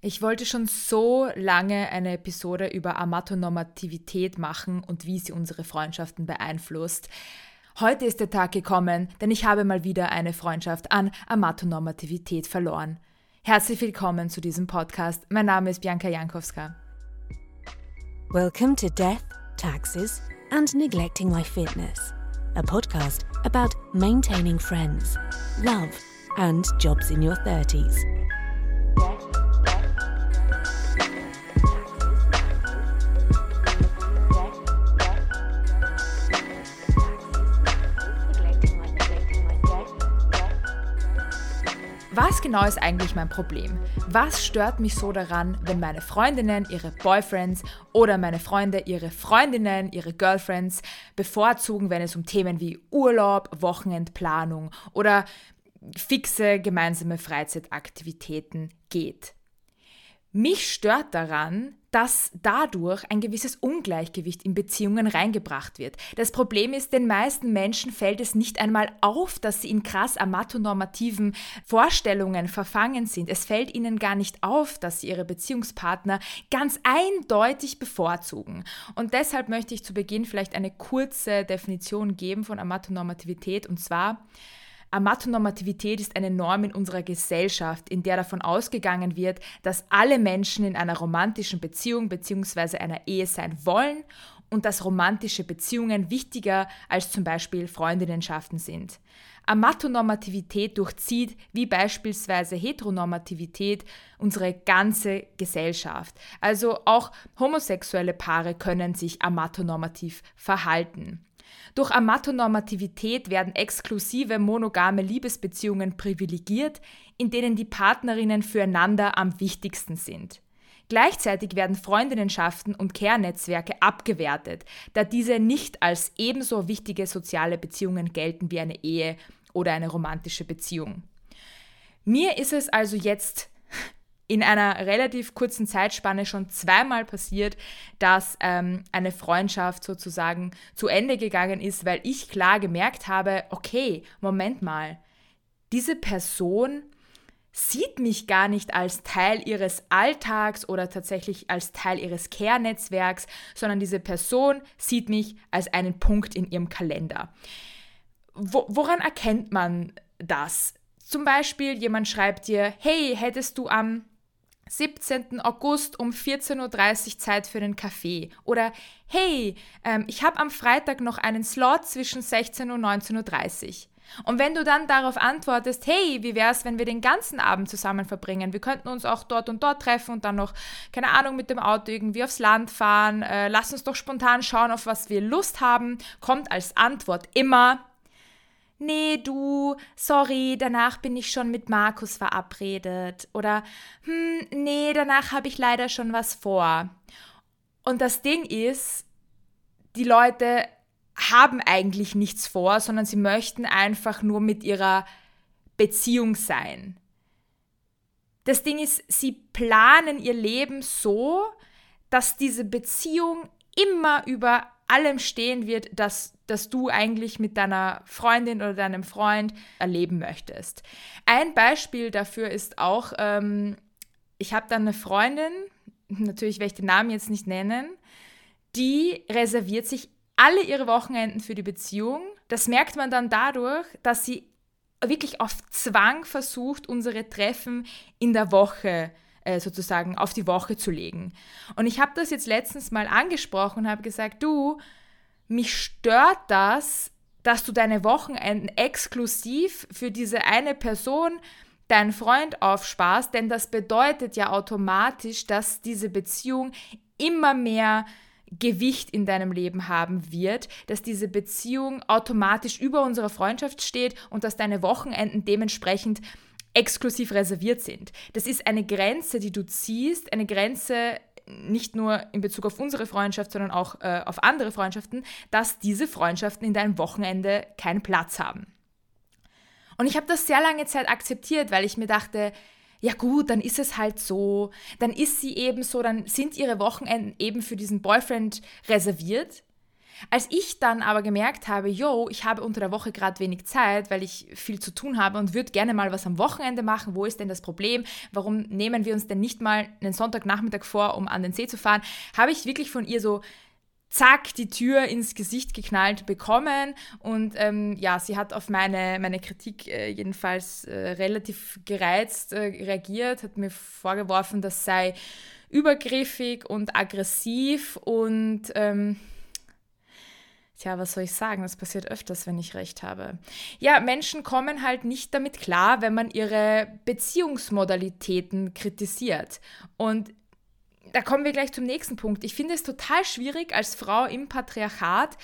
Ich wollte schon so lange eine Episode über Amatonormativität machen und wie sie unsere Freundschaften beeinflusst. Heute ist der Tag gekommen, denn ich habe mal wieder eine Freundschaft an Amatonormativität verloren. Herzlich willkommen zu diesem Podcast. Mein Name ist Bianca Jankowska. Welcome to Death, Taxes and Neglecting My Fitness, a podcast about maintaining friends, love and jobs in your 30s. Was genau ist eigentlich mein Problem? Was stört mich so daran, wenn meine Freundinnen ihre Boyfriends oder meine Freunde ihre Freundinnen, ihre Girlfriends bevorzugen, wenn es um Themen wie Urlaub, Wochenendplanung oder fixe gemeinsame Freizeitaktivitäten geht? Mich stört daran, dass dadurch ein gewisses Ungleichgewicht in Beziehungen reingebracht wird. Das Problem ist, den meisten Menschen fällt es nicht einmal auf, dass sie in krass amatonormativen Vorstellungen verfangen sind. Es fällt ihnen gar nicht auf, dass sie ihre Beziehungspartner ganz eindeutig bevorzugen. Und deshalb möchte ich zu Beginn vielleicht eine kurze Definition geben von Amatonormativität und zwar Amatonormativität ist eine Norm in unserer Gesellschaft, in der davon ausgegangen wird, dass alle Menschen in einer romantischen Beziehung bzw. einer Ehe sein wollen und dass romantische Beziehungen wichtiger als zum Beispiel Freundinnenschaften sind. Amatonormativität durchzieht, wie beispielsweise Heteronormativität, unsere ganze Gesellschaft. Also auch homosexuelle Paare können sich amatonormativ verhalten. Durch Amatonormativität werden exklusive monogame Liebesbeziehungen privilegiert, in denen die Partnerinnen füreinander am wichtigsten sind. Gleichzeitig werden Freundinnenschaften und Care-Netzwerke abgewertet, da diese nicht als ebenso wichtige soziale Beziehungen gelten wie eine Ehe oder eine romantische Beziehung. Mir ist es also jetzt in einer relativ kurzen Zeitspanne schon zweimal passiert, dass ähm, eine Freundschaft sozusagen zu Ende gegangen ist, weil ich klar gemerkt habe, okay, Moment mal, diese Person sieht mich gar nicht als Teil ihres Alltags oder tatsächlich als Teil ihres Care-Netzwerks, sondern diese Person sieht mich als einen Punkt in ihrem Kalender. Wo, woran erkennt man das? Zum Beispiel, jemand schreibt dir, hey, hättest du am 17. August um 14.30 Uhr Zeit für einen Kaffee. Oder hey, ähm, ich habe am Freitag noch einen Slot zwischen 16 und 19.30 Uhr. Und wenn du dann darauf antwortest, hey, wie wäre es, wenn wir den ganzen Abend zusammen verbringen? Wir könnten uns auch dort und dort treffen und dann noch, keine Ahnung, mit dem Auto irgendwie aufs Land fahren. Äh, lass uns doch spontan schauen, auf was wir Lust haben. Kommt als Antwort immer, nee, du, sorry, danach bin ich schon mit Markus verabredet. Oder, hm, nee, danach habe ich leider schon was vor. Und das Ding ist, die Leute haben eigentlich nichts vor, sondern sie möchten einfach nur mit ihrer Beziehung sein. Das Ding ist, sie planen ihr Leben so, dass diese Beziehung immer über allem stehen wird, dass, dass du eigentlich mit deiner Freundin oder deinem Freund erleben möchtest. Ein Beispiel dafür ist auch, ähm, ich habe dann eine Freundin, natürlich werde ich den Namen jetzt nicht nennen, die reserviert sich alle ihre Wochenenden für die Beziehung. Das merkt man dann dadurch, dass sie wirklich auf Zwang versucht, unsere Treffen in der Woche äh, sozusagen auf die Woche zu legen. Und ich habe das jetzt letztens mal angesprochen und habe gesagt, du, mich stört das, dass du deine Wochenenden exklusiv für diese eine Person, deinen Freund aufsparst, denn das bedeutet ja automatisch, dass diese Beziehung immer mehr Gewicht in deinem Leben haben wird, dass diese Beziehung automatisch über unserer Freundschaft steht und dass deine Wochenenden dementsprechend exklusiv reserviert sind. Das ist eine Grenze, die du ziehst, eine Grenze nicht nur in Bezug auf unsere Freundschaft, sondern auch äh, auf andere Freundschaften, dass diese Freundschaften in deinem Wochenende keinen Platz haben. Und ich habe das sehr lange Zeit akzeptiert, weil ich mir dachte, ja gut, dann ist es halt so, dann ist sie eben so, dann sind ihre Wochenenden eben für diesen Boyfriend reserviert. Als ich dann aber gemerkt habe, yo, ich habe unter der Woche gerade wenig Zeit, weil ich viel zu tun habe und würde gerne mal was am Wochenende machen, wo ist denn das Problem? Warum nehmen wir uns denn nicht mal einen Sonntagnachmittag vor, um an den See zu fahren? Habe ich wirklich von ihr so zack, die Tür ins Gesicht geknallt bekommen. Und ähm, ja, sie hat auf meine, meine Kritik äh, jedenfalls äh, relativ gereizt äh, reagiert, hat mir vorgeworfen, das sei übergriffig und aggressiv und ähm, Tja, was soll ich sagen? Das passiert öfters, wenn ich recht habe. Ja, Menschen kommen halt nicht damit klar, wenn man ihre Beziehungsmodalitäten kritisiert. Und da kommen wir gleich zum nächsten Punkt. Ich finde es total schwierig, als Frau im Patriarchat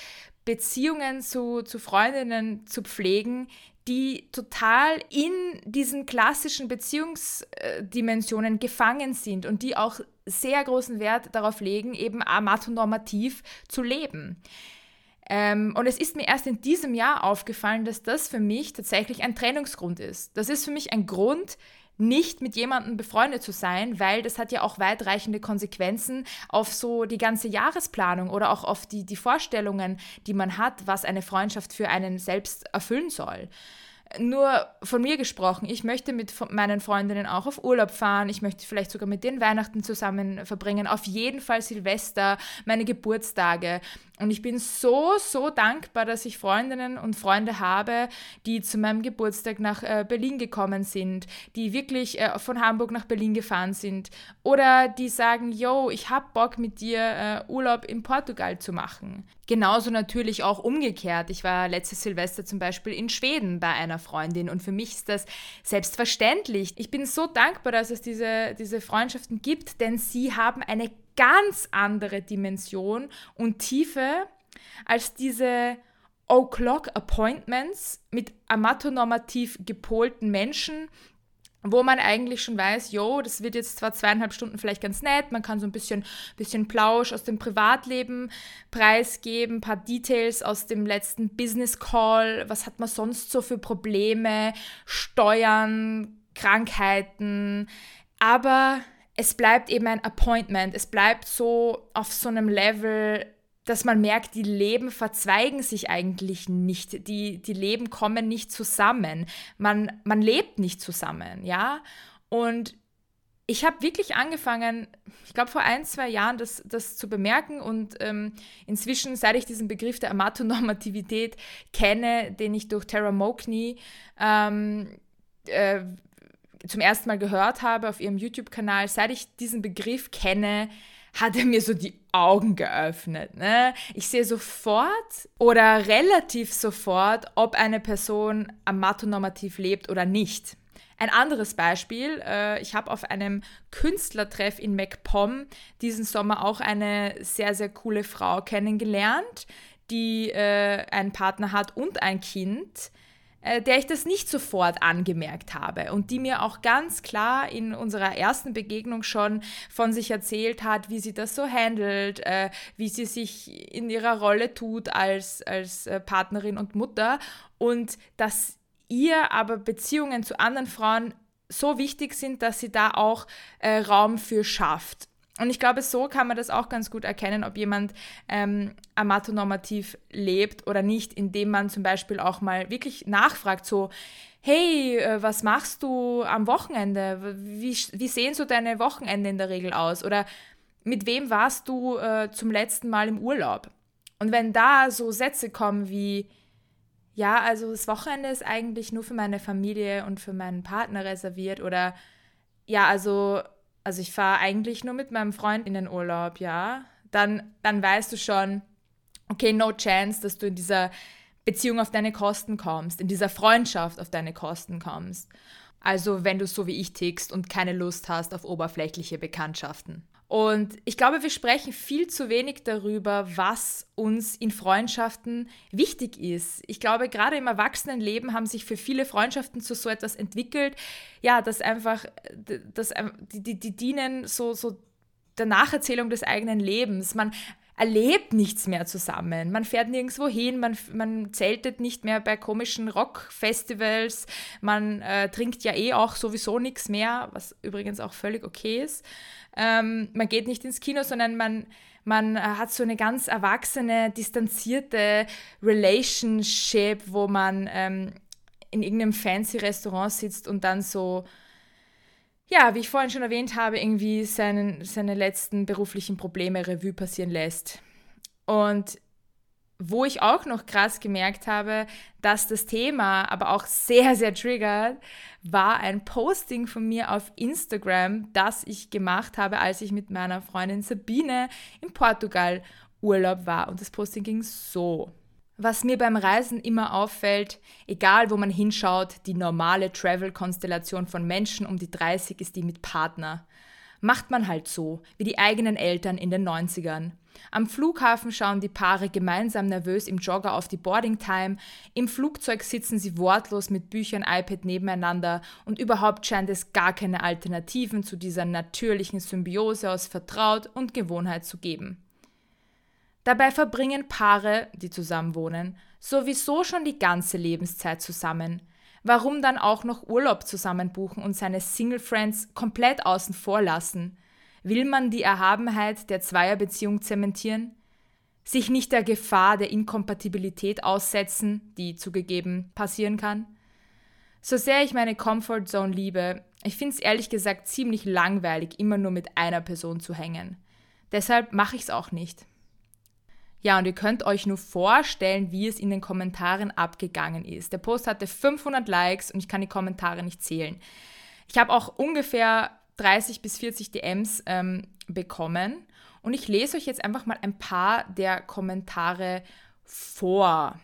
Beziehungen zu, zu Freundinnen zu pflegen, die total in diesen klassischen Beziehungsdimensionen gefangen sind und die auch sehr großen Wert darauf legen, eben amatonormativ zu leben. Ähm, und es ist mir erst in diesem Jahr aufgefallen, dass das für mich tatsächlich ein Trennungsgrund ist. Das ist für mich ein Grund, nicht mit jemandem befreundet zu sein, weil das hat ja auch weitreichende Konsequenzen auf so die ganze Jahresplanung oder auch auf die, die Vorstellungen, die man hat, was eine Freundschaft für einen selbst erfüllen soll nur von mir gesprochen, ich möchte mit meinen Freundinnen auch auf Urlaub fahren, ich möchte vielleicht sogar mit denen Weihnachten zusammen verbringen, auf jeden Fall Silvester, meine Geburtstage. Und ich bin so, so dankbar, dass ich Freundinnen und Freunde habe, die zu meinem Geburtstag nach äh, Berlin gekommen sind, die wirklich äh, von Hamburg nach Berlin gefahren sind oder die sagen, yo, ich hab Bock mit dir äh, Urlaub in Portugal zu machen. Genauso natürlich auch umgekehrt. Ich war letztes Silvester zum Beispiel in Schweden bei einer Freundin und für mich ist das selbstverständlich. Ich bin so dankbar, dass es diese, diese Freundschaften gibt, denn sie haben eine ganz andere Dimension und Tiefe als diese O-Clock-Appointments mit amatonormativ gepolten Menschen, wo man eigentlich schon weiß, jo, das wird jetzt zwar zweieinhalb Stunden vielleicht ganz nett, man kann so ein bisschen, bisschen Plausch aus dem Privatleben preisgeben, paar Details aus dem letzten Business Call, was hat man sonst so für Probleme, Steuern, Krankheiten, aber es bleibt eben ein Appointment, es bleibt so auf so einem Level, dass man merkt, die Leben verzweigen sich eigentlich nicht, die, die Leben kommen nicht zusammen, man, man lebt nicht zusammen, ja. Und ich habe wirklich angefangen, ich glaube vor ein, zwei Jahren das, das zu bemerken und ähm, inzwischen, seit ich diesen Begriff der Amatonormativität kenne, den ich durch Tara Mokney ähm, äh, zum ersten Mal gehört habe auf ihrem YouTube-Kanal, seit ich diesen Begriff kenne, hat er mir so die Augen geöffnet. Ne? Ich sehe sofort oder relativ sofort, ob eine Person amatonormativ lebt oder nicht. Ein anderes Beispiel, äh, ich habe auf einem Künstlertreff in MacPom diesen Sommer auch eine sehr, sehr coole Frau kennengelernt, die äh, einen Partner hat und ein Kind äh, der ich das nicht sofort angemerkt habe und die mir auch ganz klar in unserer ersten Begegnung schon von sich erzählt hat, wie sie das so handelt, äh, wie sie sich in ihrer Rolle tut als, als äh, Partnerin und Mutter und dass ihr aber Beziehungen zu anderen Frauen so wichtig sind, dass sie da auch äh, Raum für schafft. Und ich glaube, so kann man das auch ganz gut erkennen, ob jemand ähm, amatonormativ lebt oder nicht, indem man zum Beispiel auch mal wirklich nachfragt, so, hey, äh, was machst du am Wochenende? Wie, wie sehen so deine Wochenende in der Regel aus? Oder mit wem warst du äh, zum letzten Mal im Urlaub? Und wenn da so Sätze kommen wie, ja, also das Wochenende ist eigentlich nur für meine Familie und für meinen Partner reserviert oder ja, also also ich fahre eigentlich nur mit meinem Freund in den Urlaub, ja, dann, dann weißt du schon, okay, no chance, dass du in dieser Beziehung auf deine Kosten kommst, in dieser Freundschaft auf deine Kosten kommst. Also wenn du so wie ich tickst und keine Lust hast auf oberflächliche Bekanntschaften. Und ich glaube, wir sprechen viel zu wenig darüber, was uns in Freundschaften wichtig ist. Ich glaube, gerade im Erwachsenenleben haben sich für viele Freundschaften zu so etwas entwickelt, ja, dass einfach, dass, die, die, die dienen so, so der Nacherzählung des eigenen Lebens. Man erlebt nichts mehr zusammen. Man fährt nirgendwo hin, man, man zeltet nicht mehr bei komischen Rockfestivals, man äh, trinkt ja eh auch sowieso nichts mehr, was übrigens auch völlig okay ist. Ähm, man geht nicht ins Kino, sondern man, man äh, hat so eine ganz erwachsene, distanzierte Relationship, wo man ähm, in irgendeinem fancy Restaurant sitzt und dann so ja, wie ich vorhin schon erwähnt habe, irgendwie seinen, seine letzten beruflichen Probleme Revue passieren lässt. Und wo ich auch noch krass gemerkt habe, dass das Thema aber auch sehr, sehr triggert, war ein Posting von mir auf Instagram, das ich gemacht habe, als ich mit meiner Freundin Sabine in Portugal Urlaub war. Und das Posting ging so. Was mir beim Reisen immer auffällt, egal wo man hinschaut, die normale Travel-Konstellation von Menschen um die 30 ist die mit Partner. Macht man halt so, wie die eigenen Eltern in den 90ern. Am Flughafen schauen die Paare gemeinsam nervös im Jogger auf die Boarding Time, im Flugzeug sitzen sie wortlos mit Büchern, iPad nebeneinander und überhaupt scheint es gar keine Alternativen zu dieser natürlichen Symbiose aus Vertraut und Gewohnheit zu geben. Dabei verbringen Paare, die zusammenwohnen, sowieso schon die ganze Lebenszeit zusammen. Warum dann auch noch Urlaub zusammen buchen und seine Single Friends komplett außen vor lassen? Will man die Erhabenheit der Zweierbeziehung zementieren? Sich nicht der Gefahr der Inkompatibilität aussetzen, die zugegeben passieren kann? So sehr ich meine Comfort Zone liebe, ich finde es ehrlich gesagt ziemlich langweilig, immer nur mit einer Person zu hängen. Deshalb mache ich es auch nicht. Ja, und ihr könnt euch nur vorstellen, wie es in den Kommentaren abgegangen ist. Der Post hatte 500 Likes und ich kann die Kommentare nicht zählen. Ich habe auch ungefähr 30 bis 40 DMs ähm, bekommen und ich lese euch jetzt einfach mal ein paar der Kommentare vor.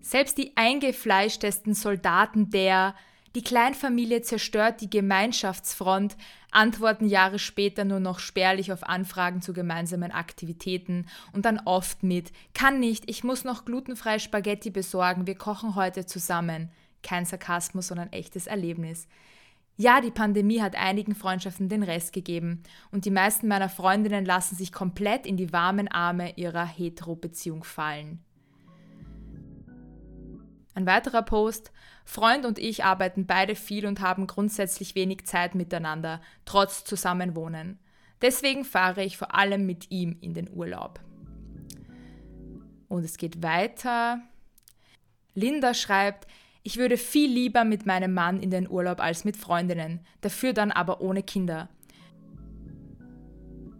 Selbst die eingefleischtesten Soldaten der die Kleinfamilie zerstört die Gemeinschaftsfront, antworten Jahre später nur noch spärlich auf Anfragen zu gemeinsamen Aktivitäten und dann oft mit Kann nicht, ich muss noch glutenfreie Spaghetti besorgen, wir kochen heute zusammen. Kein Sarkasmus, sondern echtes Erlebnis. Ja, die Pandemie hat einigen Freundschaften den Rest gegeben und die meisten meiner Freundinnen lassen sich komplett in die warmen Arme ihrer Hetero-Beziehung fallen. Ein weiterer Post. Freund und ich arbeiten beide viel und haben grundsätzlich wenig Zeit miteinander, trotz Zusammenwohnen. Deswegen fahre ich vor allem mit ihm in den Urlaub. Und es geht weiter. Linda schreibt, ich würde viel lieber mit meinem Mann in den Urlaub als mit Freundinnen, dafür dann aber ohne Kinder.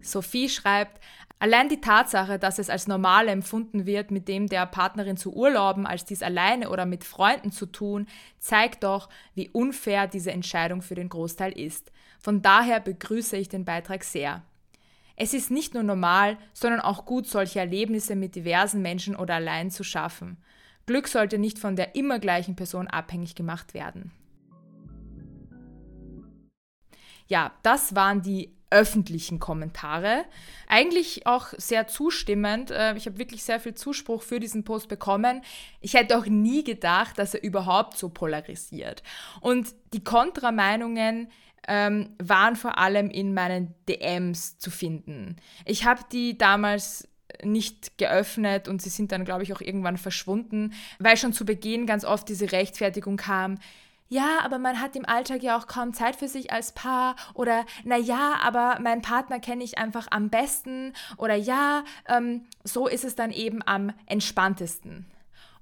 Sophie schreibt, Allein die Tatsache, dass es als normal empfunden wird, mit dem der Partnerin zu urlauben, als dies alleine oder mit Freunden zu tun, zeigt doch, wie unfair diese Entscheidung für den Großteil ist. Von daher begrüße ich den Beitrag sehr. Es ist nicht nur normal, sondern auch gut, solche Erlebnisse mit diversen Menschen oder allein zu schaffen. Glück sollte nicht von der immer gleichen Person abhängig gemacht werden. Ja, das waren die öffentlichen Kommentare. Eigentlich auch sehr zustimmend. Äh, ich habe wirklich sehr viel Zuspruch für diesen Post bekommen. Ich hätte auch nie gedacht, dass er überhaupt so polarisiert. Und die Kontrameinungen ähm, waren vor allem in meinen DMs zu finden. Ich habe die damals nicht geöffnet und sie sind dann, glaube ich, auch irgendwann verschwunden, weil schon zu Beginn ganz oft diese Rechtfertigung kam, ja, aber man hat im Alltag ja auch kaum Zeit für sich als Paar oder na ja, aber meinen Partner kenne ich einfach am besten oder ja, ähm, so ist es dann eben am entspanntesten.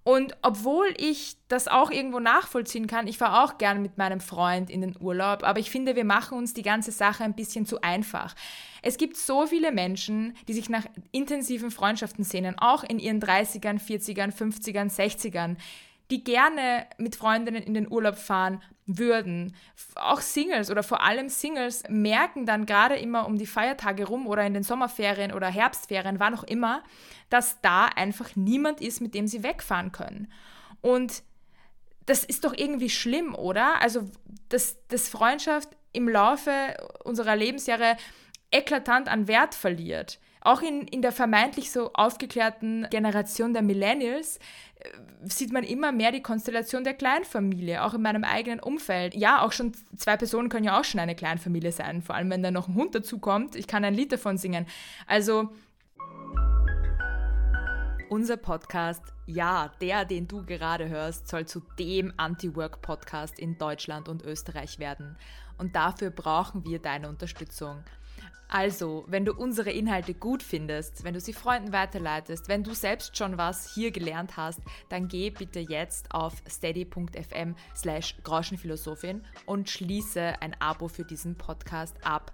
Und obwohl ich das auch irgendwo nachvollziehen kann, ich fahre auch gern mit meinem Freund in den Urlaub, aber ich finde, wir machen uns die ganze Sache ein bisschen zu einfach. Es gibt so viele Menschen, die sich nach intensiven Freundschaften sehnen, auch in ihren 30ern, 40ern, 50ern, 60ern die gerne mit Freundinnen in den Urlaub fahren würden. Auch Singles oder vor allem Singles merken dann gerade immer um die Feiertage rum oder in den Sommerferien oder Herbstferien, wann auch immer, dass da einfach niemand ist, mit dem sie wegfahren können. Und das ist doch irgendwie schlimm, oder? Also, dass, dass Freundschaft im Laufe unserer Lebensjahre eklatant an Wert verliert auch in, in der vermeintlich so aufgeklärten Generation der Millennials äh, sieht man immer mehr die Konstellation der Kleinfamilie, auch in meinem eigenen Umfeld. Ja, auch schon zwei Personen können ja auch schon eine Kleinfamilie sein, vor allem wenn da noch ein Hund dazukommt. Ich kann ein Lied davon singen. Also unser Podcast, ja, der, den du gerade hörst, soll zu dem Anti-Work-Podcast in Deutschland und Österreich werden. Und dafür brauchen wir deine Unterstützung. Also, wenn du unsere Inhalte gut findest, wenn du sie Freunden weiterleitest, wenn du selbst schon was hier gelernt hast, dann geh bitte jetzt auf steady.fm slash Groschenphilosophin und schließe ein Abo für diesen Podcast ab.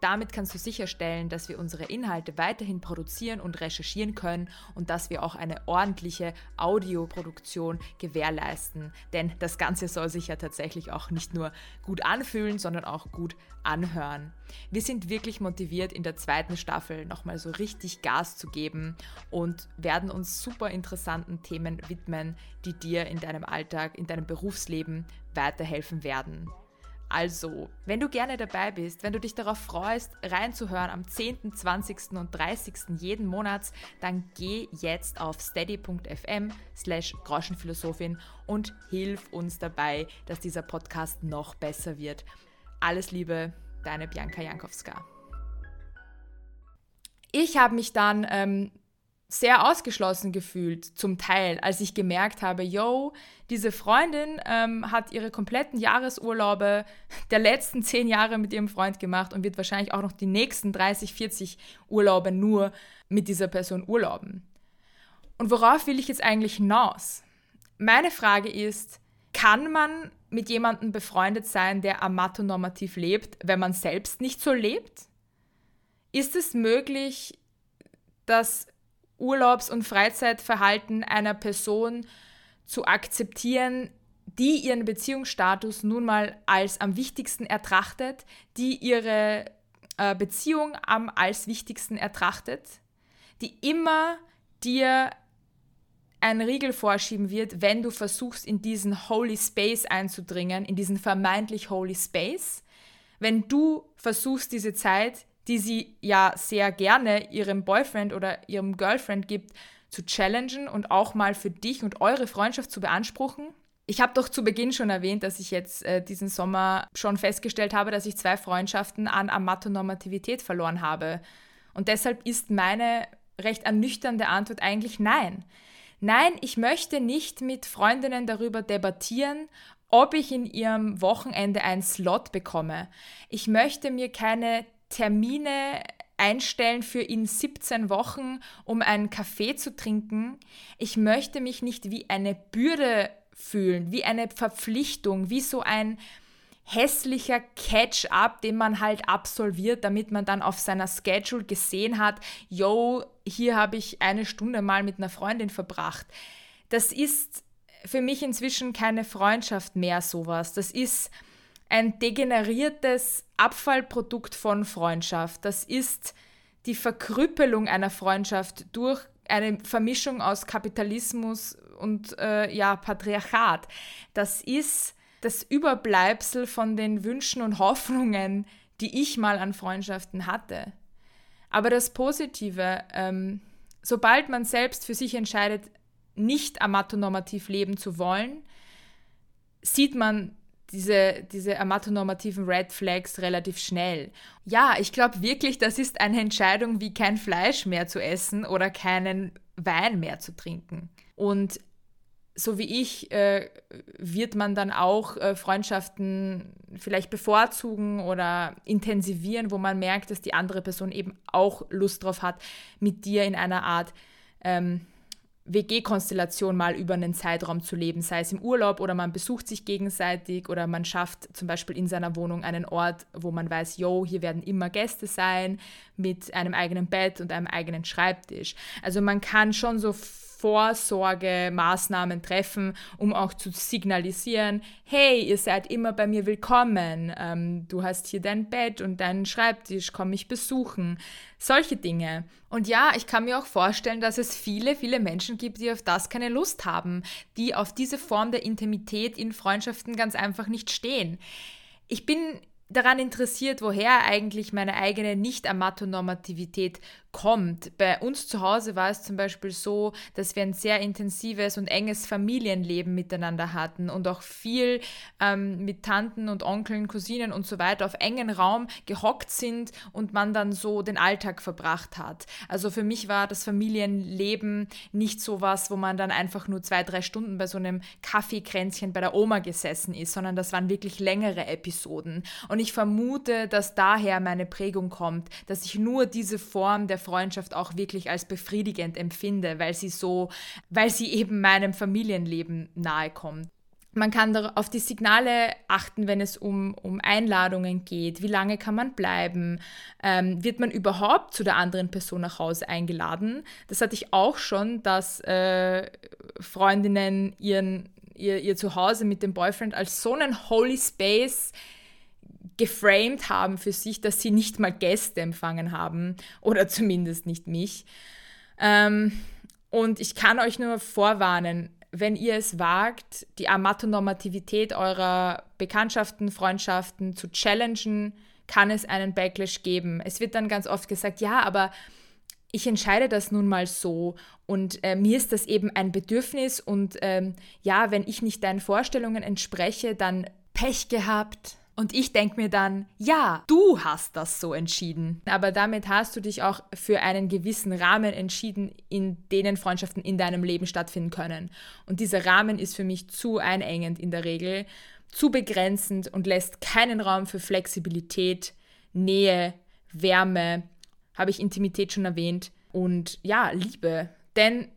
Damit kannst du sicherstellen, dass wir unsere Inhalte weiterhin produzieren und recherchieren können und dass wir auch eine ordentliche Audioproduktion gewährleisten. Denn das Ganze soll sich ja tatsächlich auch nicht nur gut anfühlen, sondern auch gut anhören. Wir sind wirklich motiviert, in der zweiten Staffel nochmal so richtig Gas zu geben und werden uns super interessanten Themen widmen, die dir in deinem Alltag, in deinem Berufsleben weiterhelfen werden. Also, wenn du gerne dabei bist, wenn du dich darauf freust, reinzuhören am 10., 20. und 30. jeden Monats, dann geh jetzt auf steady.fm slash Groschenphilosophin und hilf uns dabei, dass dieser Podcast noch besser wird. Alles Liebe, deine Bianca Jankowska. Ich habe mich dann ähm, sehr ausgeschlossen gefühlt, zum Teil, als ich gemerkt habe, yo, diese Freundin ähm, hat ihre kompletten Jahresurlaube der letzten zehn Jahre mit ihrem Freund gemacht und wird wahrscheinlich auch noch die nächsten 30, 40 Urlaube nur mit dieser Person urlauben. Und worauf will ich jetzt eigentlich hinaus? Meine Frage ist, kann man mit jemandem befreundet sein, der amatonormativ lebt, wenn man selbst nicht so lebt? Ist es möglich, dass Urlaubs- und Freizeitverhalten einer Person zu akzeptieren, die ihren Beziehungsstatus nun mal als am wichtigsten ertrachtet, die ihre äh, Beziehung am als wichtigsten ertrachtet, die immer dir einen Riegel vorschieben wird, wenn du versuchst, in diesen Holy Space einzudringen, in diesen vermeintlich Holy Space. Wenn du versuchst, diese Zeit die sie ja sehr gerne ihrem Boyfriend oder ihrem Girlfriend gibt, zu challengen und auch mal für dich und eure Freundschaft zu beanspruchen. Ich habe doch zu Beginn schon erwähnt, dass ich jetzt äh, diesen Sommer schon festgestellt habe, dass ich zwei Freundschaften an Amatonormativität verloren habe. Und deshalb ist meine recht ernüchternde Antwort eigentlich nein. Nein, ich möchte nicht mit Freundinnen darüber debattieren, ob ich in ihrem Wochenende einen Slot bekomme. Ich möchte mir keine Termine einstellen für in 17 Wochen, um einen Kaffee zu trinken. Ich möchte mich nicht wie eine Bürde fühlen, wie eine Verpflichtung, wie so ein hässlicher Catch-up, den man halt absolviert, damit man dann auf seiner Schedule gesehen hat, yo, hier habe ich eine Stunde mal mit einer Freundin verbracht. Das ist für mich inzwischen keine Freundschaft mehr sowas. Das ist ein degeneriertes Abfallprodukt von Freundschaft. Das ist die Verkrüppelung einer Freundschaft durch eine Vermischung aus Kapitalismus und äh, ja, Patriarchat. Das ist das Überbleibsel von den Wünschen und Hoffnungen, die ich mal an Freundschaften hatte. Aber das Positive, ähm, sobald man selbst für sich entscheidet, nicht amatonormativ leben zu wollen, sieht man diese, diese amatonormativen Red Flags relativ schnell. Ja, ich glaube wirklich, das ist eine Entscheidung, wie kein Fleisch mehr zu essen oder keinen Wein mehr zu trinken. Und so wie ich, äh, wird man dann auch äh, Freundschaften vielleicht bevorzugen oder intensivieren, wo man merkt, dass die andere Person eben auch Lust drauf hat, mit dir in einer Art ähm, WG-Konstellation mal über einen Zeitraum zu leben, sei es im Urlaub oder man besucht sich gegenseitig oder man schafft zum Beispiel in seiner Wohnung einen Ort, wo man weiß, yo, hier werden immer Gäste sein mit einem eigenen Bett und einem eigenen Schreibtisch. Also man kann schon so Vorsorgemaßnahmen treffen, um auch zu signalisieren, hey, ihr seid immer bei mir willkommen, ähm, du hast hier dein Bett und deinen Schreibtisch, komm mich besuchen. Solche Dinge. Und ja, ich kann mir auch vorstellen, dass es viele, viele Menschen gibt, die auf das keine Lust haben, die auf diese Form der Intimität in Freundschaften ganz einfach nicht stehen. Ich bin daran interessiert, woher eigentlich meine eigene Nicht-Amatonormativität kommt. Bei uns zu Hause war es zum Beispiel so, dass wir ein sehr intensives und enges Familienleben miteinander hatten und auch viel ähm, mit Tanten und Onkeln, Cousinen und so weiter auf engen Raum gehockt sind und man dann so den Alltag verbracht hat. Also für mich war das Familienleben nicht so was, wo man dann einfach nur zwei, drei Stunden bei so einem Kaffeekränzchen bei der Oma gesessen ist, sondern das waren wirklich längere Episoden. Und ich vermute, dass daher meine Prägung kommt, dass ich nur diese Form der Freundschaft auch wirklich als befriedigend empfinde, weil sie so, weil sie eben meinem Familienleben nahe kommt. Man kann auf die Signale achten, wenn es um, um Einladungen geht. Wie lange kann man bleiben? Ähm, wird man überhaupt zu der anderen Person nach Hause eingeladen? Das hatte ich auch schon, dass äh, Freundinnen ihren, ihr, ihr Zuhause mit dem Boyfriend als so einen Holy Space geframed haben für sich, dass sie nicht mal Gäste empfangen haben oder zumindest nicht mich. Ähm, und ich kann euch nur vorwarnen, wenn ihr es wagt, die Amatonormativität eurer Bekanntschaften, Freundschaften zu challengen, kann es einen Backlash geben. Es wird dann ganz oft gesagt, ja, aber ich entscheide das nun mal so und äh, mir ist das eben ein Bedürfnis und ähm, ja, wenn ich nicht deinen Vorstellungen entspreche, dann Pech gehabt. Und ich denke mir dann, ja, du hast das so entschieden. Aber damit hast du dich auch für einen gewissen Rahmen entschieden, in denen Freundschaften in deinem Leben stattfinden können. Und dieser Rahmen ist für mich zu einengend in der Regel, zu begrenzend und lässt keinen Raum für Flexibilität, Nähe, Wärme, habe ich Intimität schon erwähnt, und ja, Liebe. Denn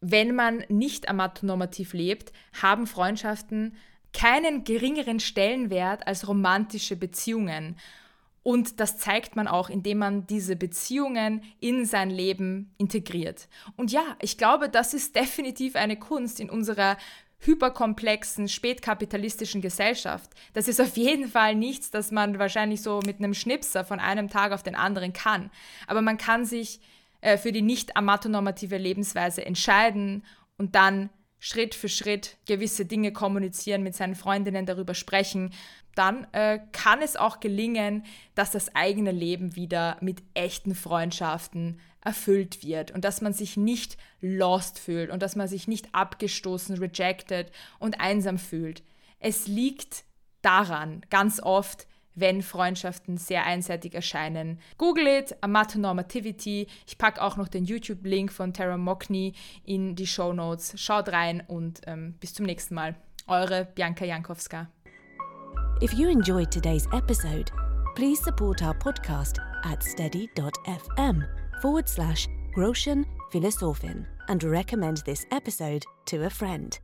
wenn man nicht amatonormativ lebt, haben Freundschaften keinen geringeren Stellenwert als romantische Beziehungen. Und das zeigt man auch, indem man diese Beziehungen in sein Leben integriert. Und ja, ich glaube, das ist definitiv eine Kunst in unserer hyperkomplexen, spätkapitalistischen Gesellschaft. Das ist auf jeden Fall nichts, das man wahrscheinlich so mit einem Schnipser von einem Tag auf den anderen kann. Aber man kann sich äh, für die nicht amatonormative Lebensweise entscheiden und dann Schritt für Schritt gewisse Dinge kommunizieren, mit seinen Freundinnen darüber sprechen, dann äh, kann es auch gelingen, dass das eigene Leben wieder mit echten Freundschaften erfüllt wird und dass man sich nicht lost fühlt und dass man sich nicht abgestoßen, rejected und einsam fühlt. Es liegt daran, ganz oft, wenn Freundschaften sehr einseitig erscheinen. Google it, Amatonormativity. Ich packe auch noch den YouTube-Link von Tara Mockney in die Show Notes. Schaut rein und ähm, bis zum nächsten Mal. Eure Bianca Jankowska. If you enjoyed today's episode, please support our podcast at steady.fm forward slash Groschen Philosophin and recommend this episode to a friend.